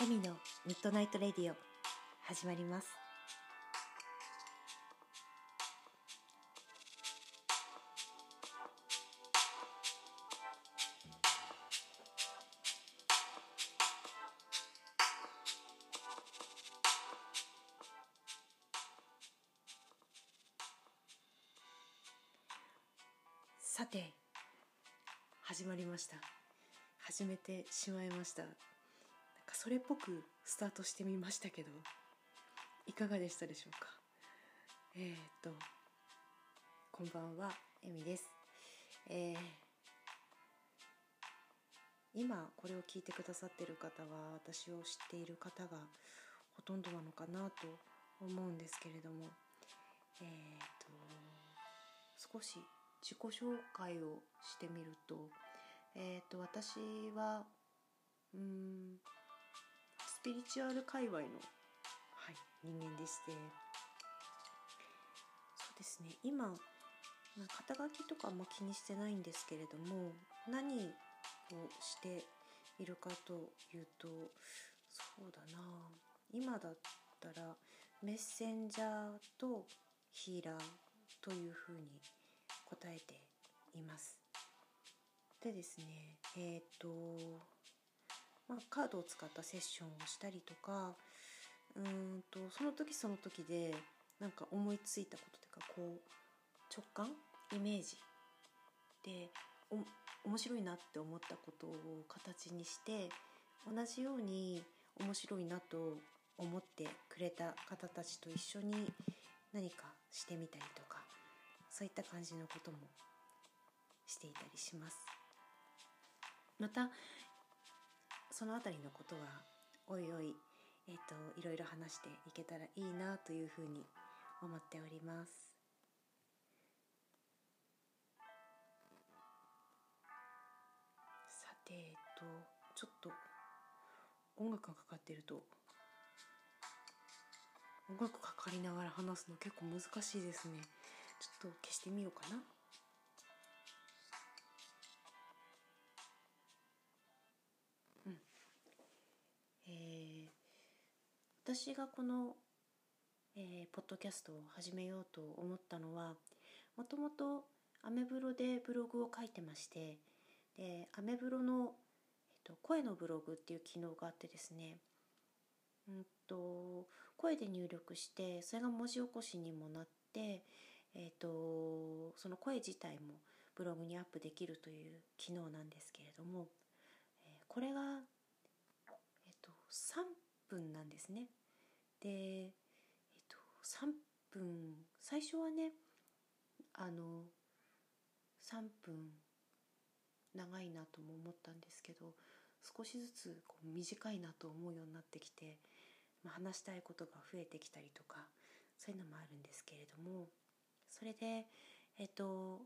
エミのミッドナイトレディオ始まります。さて始まりました。始めてしまいました。かそれっぽくスタートしてみましたけどいかがでしたでしょうか？えー、っとこんばんはエミです。えー、今これを聞いてくださってる方は私を知っている方がほとんどなのかなと思うんですけれどもえー、っと少し自己紹介をしてみると,、えーと、私はうんスピリチュアル界隈の、はい、人間でして。そうですね。今肩書きとかあんま気にしてないんですけれども何をしているかというとそうだな。今だったらメッセンジャーとヒーラーというふうに答えています。でですねえっ、ー、とまあ、カードを使ったセッションをしたりとかうんとその時その時でなんか思いついたことというかこう直感イメージで面白いなって思ったことを形にして同じように面白いなと思ってくれた方たちと一緒に何かしてみたりとかそういった感じのこともしていたりします。またその辺りのことはおいおい、えーと、いろいろ話していけたらいいなというふうに思っております。さてえっとちょっと音楽がかかっていると音楽かかりながら話すの結構難しいですね。ちょっと消してみようかな。私がこの、えー、ポッドキャストを始めようと思ったのはもともとアメブロでブログを書いてましてでアメブロの、えっと、声のブログっていう機能があってですねうんと声で入力してそれが文字起こしにもなってえーと、その声自体もブログにアップできるという機能なんですけれども、え、これが、えーと、3分なんですね。で、えーと、3分最初はねあの3分長いなとも思ったんですけど少しずつこう短いなと思うようになってきて、まあ、話したいことが増えてきたりとかそういうのもあるんですけれどもそれでえっと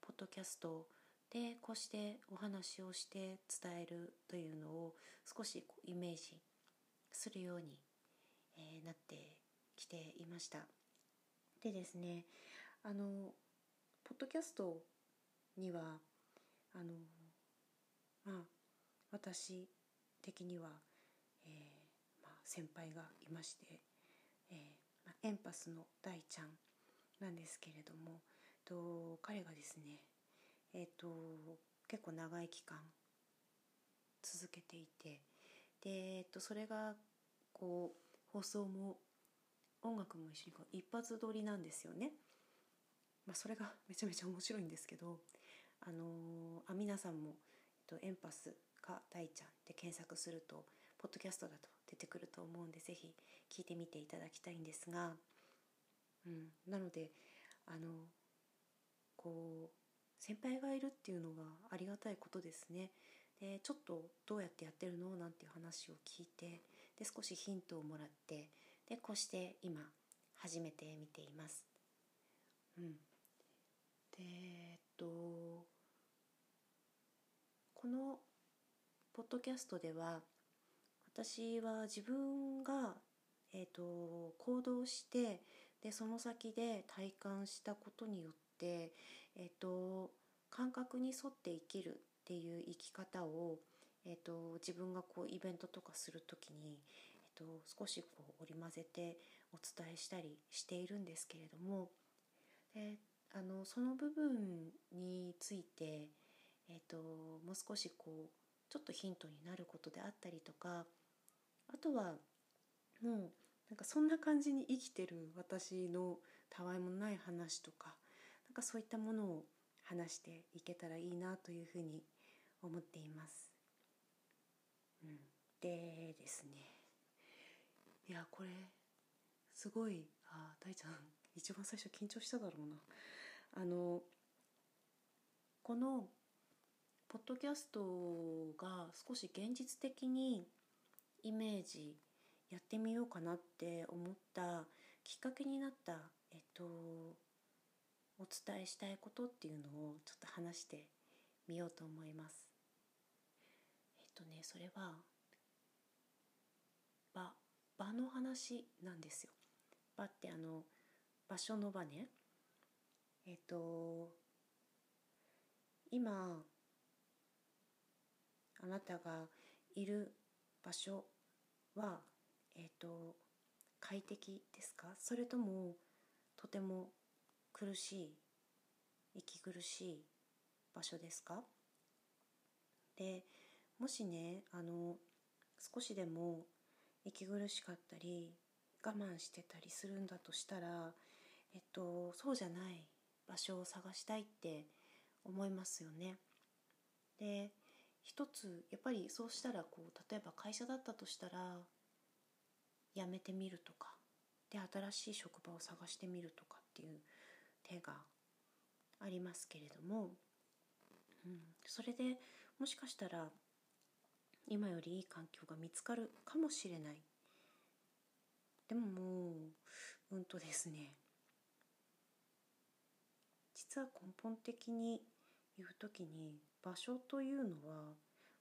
ポッドキャストでこうしてお話をして伝えるというのを少しイメージするように、えー、なってきていました。でですねあのポッドキャストにはあのまあ私的には、えーまあ、先輩がいまして、えーまあ、エンパスの大ちゃんなんですけれどもと彼がですねえっ、と結構長い期間続けていてで、えっと、それがこう放送も音楽も一緒にこう一発撮りなんですよね。まあ、それが めちゃめちゃ面白いんですけどあのあ皆さんも、えっと、エンパスか大ちゃんで検索するとポッドキャストだと出てくると思うんで是非聞いてみていただきたいんですがうん、なのであのこう先輩がいるっていうのがありがたいことですね。でちょっとどうやってやってるの？なんていう話を聞いてで少しヒントをもらってでこうして今始めてみています。うん、でえっとこのポッドキャストでは私は自分が、えーと行動してでその先で体感したことによって、えっと、感覚に沿って生きるっていう生き方を、えーと、自分がこうイベントとかする時に、えーと、少しこう織り交ぜてお伝えしたりしているんですけれどもであのその部分について、えーと、もう少しこうちょっとヒントになることであったりとかあとはもうなんかそんな感じに生きてる私のたわいもない話とかなんかそういったものを話していけたらいいなというふうに思っています。うん、でですねいやこれすごいあ大ちゃん一番最初緊張しただろうな。あのこのポッドキャストが少し現実的にイメージやってみようかなって思ったきっかけになったえっとお伝えしたいことっていうのをちょっと話してみようと思います。とねそれは場場の話なんですよ。場ってあの場所の場ね。えっと今あなたがいる場所はえっと快適ですか？それともとても苦しい息苦しい場所ですか？でもしねあの少しでも息苦しかったり我慢してたりするんだとしたら、えっと、そうじゃない場所を探したいって思いますよね。で一つやっぱりそうしたらこう例えば会社だったとしたら辞めてみるとかで新しい職場を探してみるとかっていう手がありますけれども、うん、それでもしかしたら今よりいい環境が見つかるかもしれないでももううんとですね実は根本的に言う時に場所というのは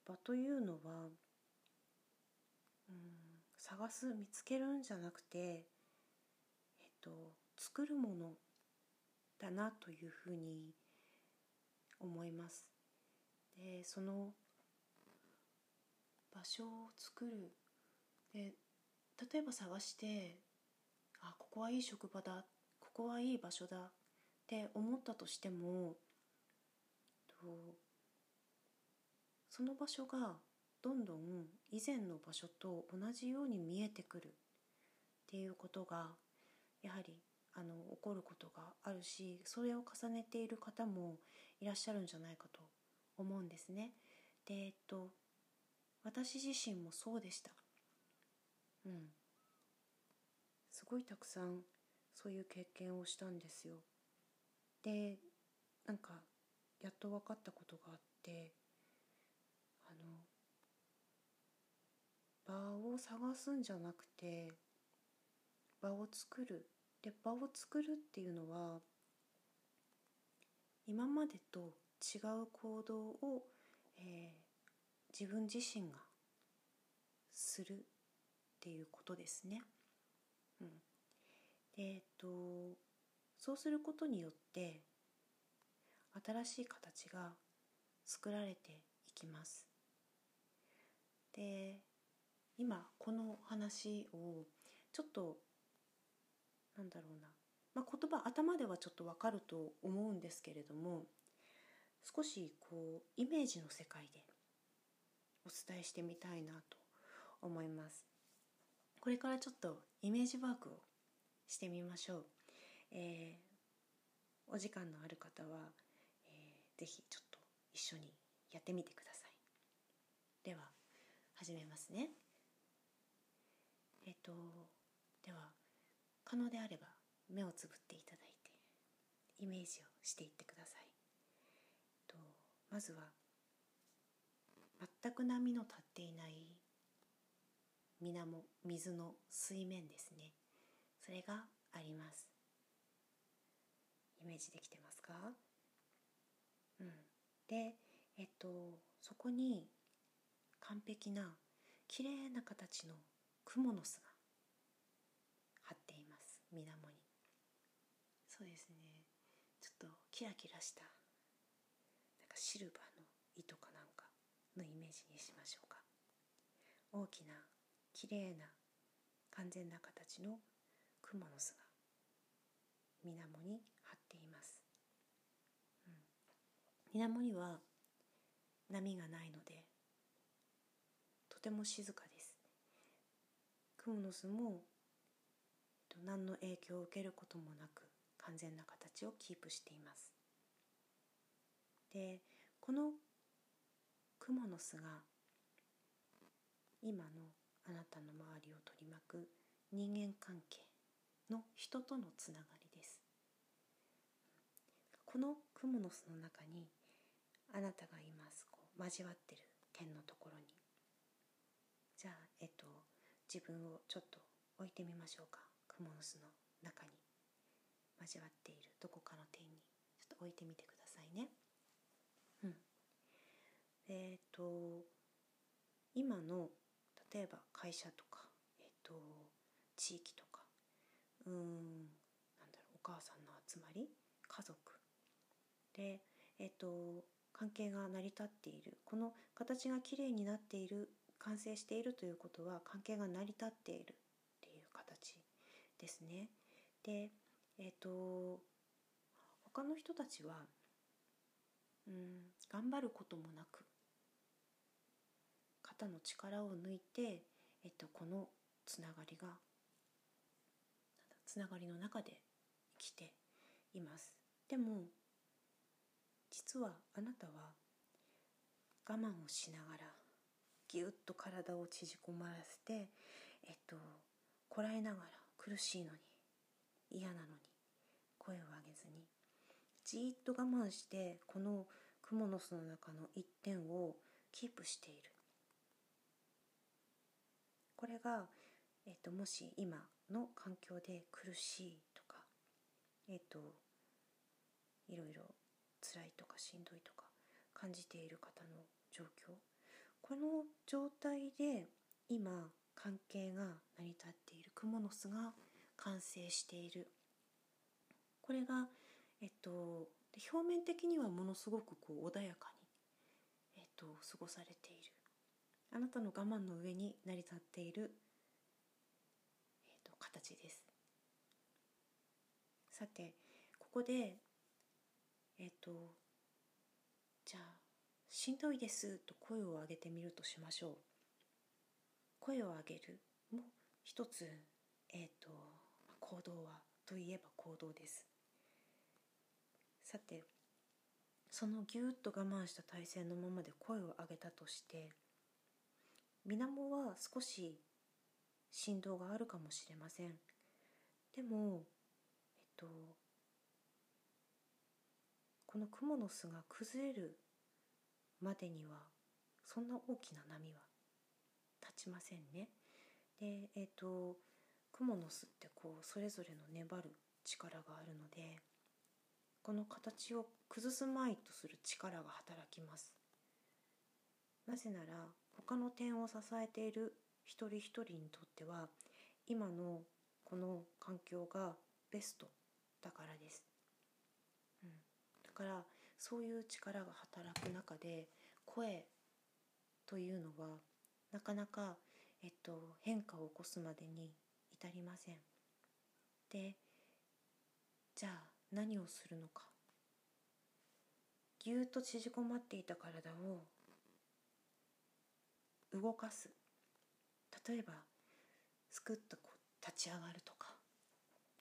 場というのは、うん、探す見つけるんじゃなくてえっと作るものだなというふうに思います。でその場所を作るで例えば探してあここはいい職場だここはいい場所だって思ったとしてもその場所がどんどん以前の場所と同じように見えてくるっていうことがやはりあの起こることがあるしそれを重ねている方もいらっしゃるんじゃないかと思うんですね。でえっと私自身もそうでした。うん。すごいたくさんそういう経験をしたんですよ。でなんかやっと分かったことがあってあの場を探すんじゃなくて場を作るで場を作るっていうのは今までと違う行動を、えー、自分自身がするっていうことですね。うん、でえっとそうすることによって新しい形が作られていきます。で今この話をちょっとなんだろうな、まあ、言葉頭ではちょっとわかると思うんですけれども少しこうイメージの世界でお伝えしてみたいなと思います。これからちょっとイメージワークをしてみましょう、えー、お時間のある方は、えー、ぜひちょっと一緒にやってみてください。では始めますね。えっ、とでは可能であれば目をつぶっていただいてイメージをしていってください。とまずは全く波の立っていない水面水の水面ですね。それがあります。イメージできてますか？うん。でえっとそこに完璧な綺麗な形のクモの巣が張っています。水面に。そうですね。ちょっとキラキラしたなんかシルバーの糸かな。んかのイメージにしましょうか。大きなきれいな完全な形の蜘蛛の巣が水面に張っています、うん、水面には波がないのでとても静かです。蜘蛛の巣も何の影響を受けることもなく完全な形をキープしています。でこの蜘蛛の巣が今のあなたの周りを取り巻く人間関係の人とのつながりです。この蜘蛛の巣の中にあなたがいます。こう交わってる点のところに。じゃあえっと自分をちょっと置いてみましょうか。蜘蛛の巣の中に。交わっているどこかの点に。ちょっと置いてみてくださいね。えっ、ー、と今の例えば会社とか、え、ー、と地域とかうんなんだろうお母さんの集まり家族でえっ、ー、と関係が成り立っているこの形がきれいになっている完成しているということは関係が成り立っているっていう形ですね。でえっ、と他の人たちはうん頑張ることもなく肩の力を抜いて、えっと、このつながりがつながりの中で生きています。でも実はあなたは我慢をしながらぎゅっと体を縮こまらせてえっとこらえながら苦しいのに嫌なのに声を上げずにじーっと我慢してこのクモの巣の中の一点をキープしている。これが、えっと、もし今の環境で苦しいとかえっといろいろ辛いとかしんどいとか感じている方の状況この状態で今関係が成り立っているクモの巣が完成している。これが、えっと、表面的にはものすごくこう穏やかに、えっと、過ごされている。あなたの我慢の上に成り立っている、えっと、形です。さてここでえっとじゃあ「しんどいです」と声を上げてみるとしましょう。声を上げるも一つえっと行動はといえば行動です。さてそのぎゅっと我慢した体勢のままで声を上げたとして水面は少し振動があるかもしれません。でもえっとこの蜘蛛の巣が崩れるまでにはそんな大きな波は立ちませんね。でえっと蜘蛛の巣ってこうそれぞれの粘る力があるのでこの形を崩すまいとする力が働きます。なぜなら他の点を支えている一人一人にとっては今のこの環境がベストだからです、うん、だからそういう力が働く中で声というのはなかなか、えっと、変化を起こすまでに至りません。でじゃあ何をするのか。ぎゅっと縮こまっていた体を動かす。例えばすくっとこう立ち上がるとか。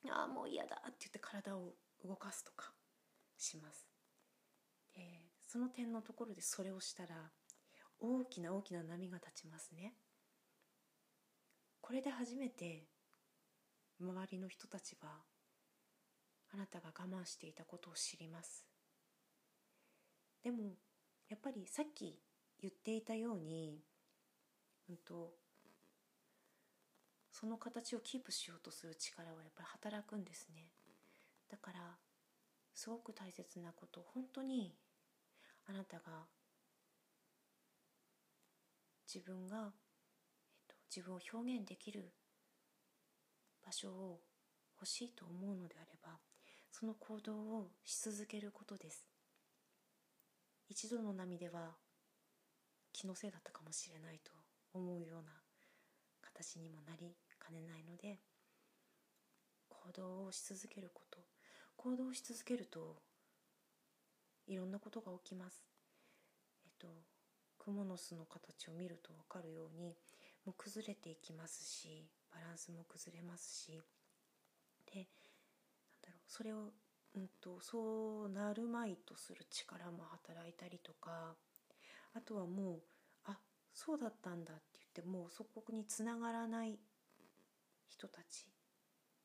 ああもう嫌だって言って体を動かすとかします。でその点のところでそれをしたら大きな大きな波が立ちますね。これで初めて周りの人たちはあなたが我慢していたことを知ります。でもやっぱりさっき言っていたように、うんと、その形をキープしようとする力はやっぱり働くんですね。だからすごく大切なこと本当にあなたが自分が、えっと、自分を表現できる場所を欲しいと思うのであればその行動をし続けることです。一度の波では気のせいだったかもしれないと思うような形にもなりかねないので行動をし続けること行動し続けるといろんなことが起きます。えっとクモの巣の形を見ると分かるようにもう崩れていきますしバランスも崩れますしでなんだろうそれを、うんと、そうなるまいとする力も働いたりとかあとはもうそうだったんだって言ってもうそこにつながらない人たち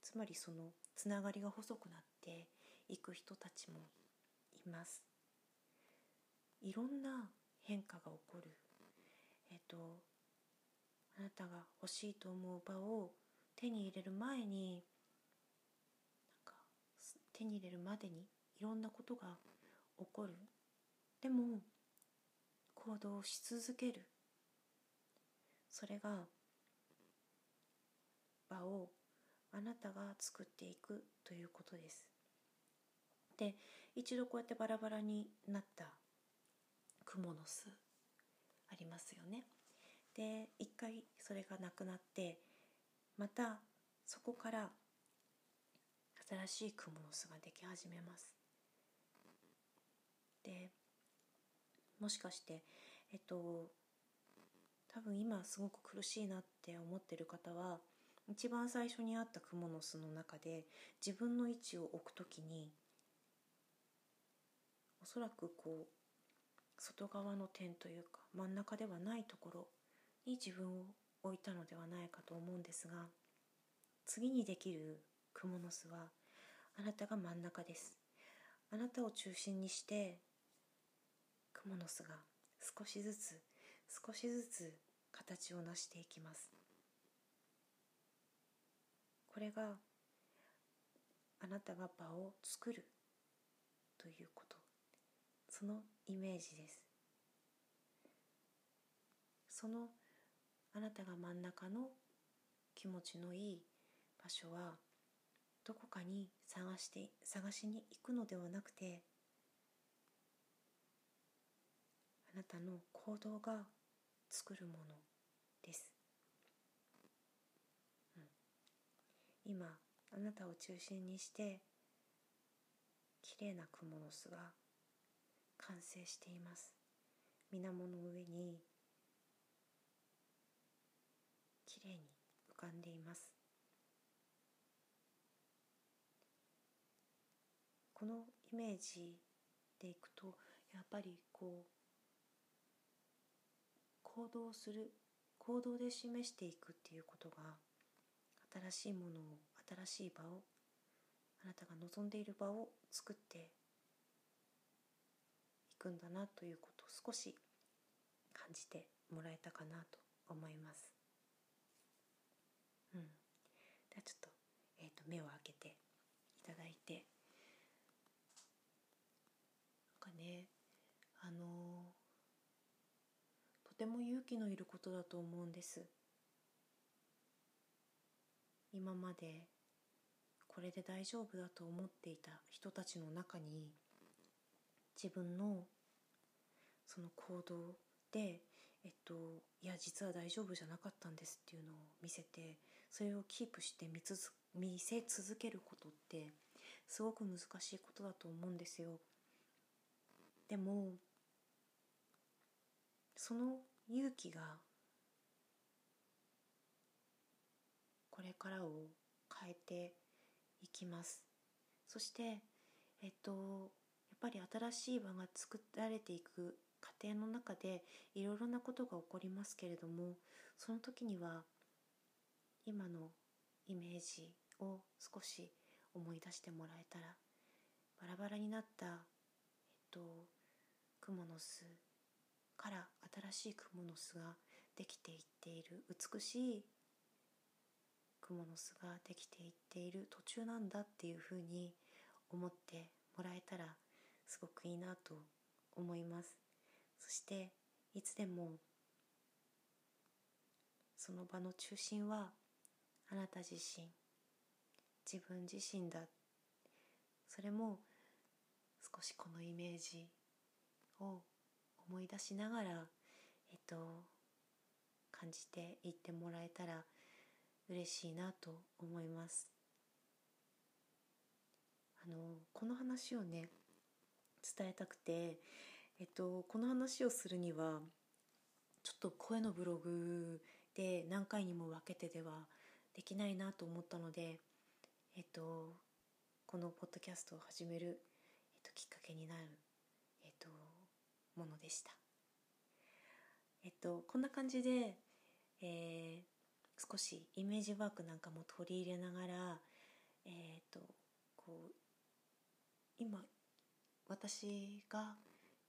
つまりそのつながりが細くなっていく人たちもいます。いろんな変化が起こる。えっとあなたが欲しいと思う場を手に入れる前になんか手に入れるまでにいろんなことが起こる。でも行動し続ける。それが場をあなたが作っていくということです。で一度こうやってバラバラになった蜘蛛の巣ありますよね。で一回それがなくなってまたそこから新しい蜘蛛の巣ができ始めます。でもしかしてえっと多分今すごく苦しいなって思ってる方は一番最初にあった蜘蛛の巣の中で自分の位置を置くときにおそらくこう外側の点というか真ん中ではないところに自分を置いたのではないかと思うんですが次にできる蜘蛛の巣はあなたが真ん中です。あなたを中心にして蜘蛛の巣が少しずつ少しずつ形を成していきます。これがあなたが場を作るということ。そのイメージです。そのあなたが真ん中の気持ちのいい場所はどこかに探して探しに行くのではなくてあなたの行動が作るものです、うん、今あなたを中心にしてきれいな蜘蛛の巣が完成しています。水面の上にきれいに浮かんでいます。このイメージでいくとやっぱりこう行動する行動で示していくっていうことが新しいものを新しい場をあなたが望んでいる場を作っていくんだなということを少し感じてもらえたかなと思います。うん、ではちょっと,、えーと、目を開けていただいてなんかねあのても勇気のいることだと思うんです今までこれで大丈夫だと思っていた人たちの中に自分のその行動でえっといや実は大丈夫じゃなかったんですっていうのを見せてそれをキープして見つ見せ続けることってすごく難しいことだと思うんですよ。でもその勇気がこれからを変えていきます。そしてえっとやっぱり新しい場が作られていく過程の中でいろいろなことが起こりますけれどもその時には今のイメージを少し思い出してもらえたらバラバラになったえっと蜘蛛の巣から新しい蜘蛛の巣ができていっている。美しい蜘蛛の巣ができていっている途中なんだっていうふうに思ってもらえたらすごくいいなと思います。そしていつでもその場の中心はあなた自身自分自身だ。それも少しこのイメージを思い出しながら、えっと感じていってもらえたら嬉しいなと思いますあのこの話をね伝えたくて、えっと、この話をするにはちょっと声のブログで何回にも分けてではできないなと思ったので、えっと、このポッドキャストを始める、えっと、きっかけになる、えっと、ものでした。えっと、こんな感じで、えー、少しイメージワークなんかも取り入れながら、えー、っとこう今私が、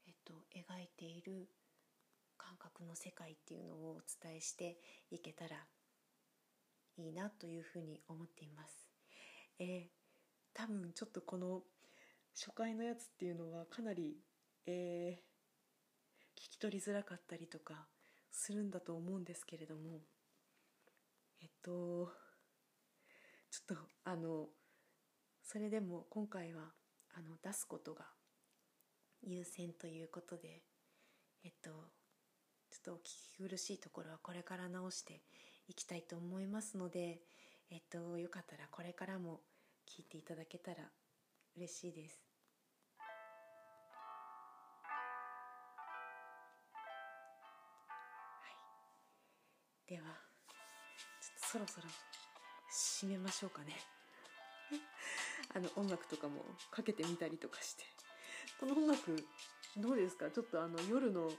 えっと、描いている感覚の世界っていうのをお伝えしていけたらいいなというふうに思っています。えー、多分ちょっとこの初回のやつっていうのはかなり、えー、聞き取りづらかったりとかするんだと思うんですけれどもえっとちょっとあのそれでも今回はあの出すことが優先ということでえっとちょっとお聞き苦しいところはこれから直していきたいと思いますのでえっとよかったらこれからも聞いていただけたら嬉しいです。ではちょっとそろそろ締めましょうかね。あの音楽とかもかけてみたりとかして。この音楽どうですか？ちょっとあの夜の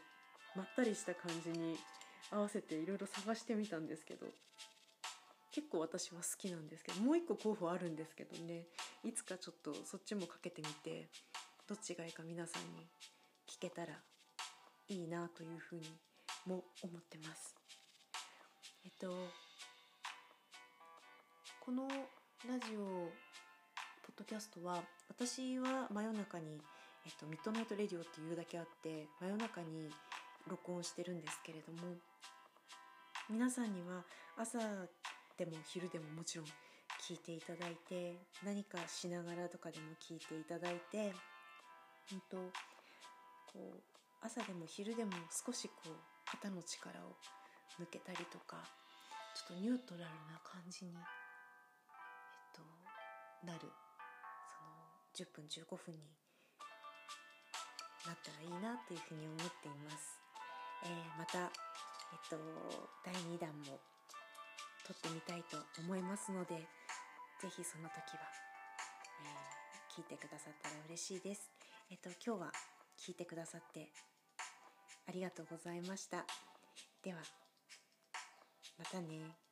まったりした感じに合わせていろいろ探してみたんですけど。結構私は好きなんですけどもう一個候補あるんですけどね。いつかちょっとそっちもかけてみてどっちがいいか皆さんに聞けたらいいなというふうにも思ってます。えっとこのラジオポッドキャストは私は真夜中に、えっと、 Midnight Radio っていうだけあって真夜中に録音してるんですけれども皆さんには朝でも昼でももちろん聞いていただいて何かしながらとかでも聞いていただいて本当こう朝でも昼でも少しこう肩の力を抜けたりとかちょっとニュートラルな感じに、えっと、なるその10分15分になったらいいなというふうに思っています。えー、また、えっと、第2弾も撮ってみたいと思いますので是非その時は、えー、聞いてくださったら嬉しいです。えっと今日は聞いてくださってありがとうございました。ではまたね。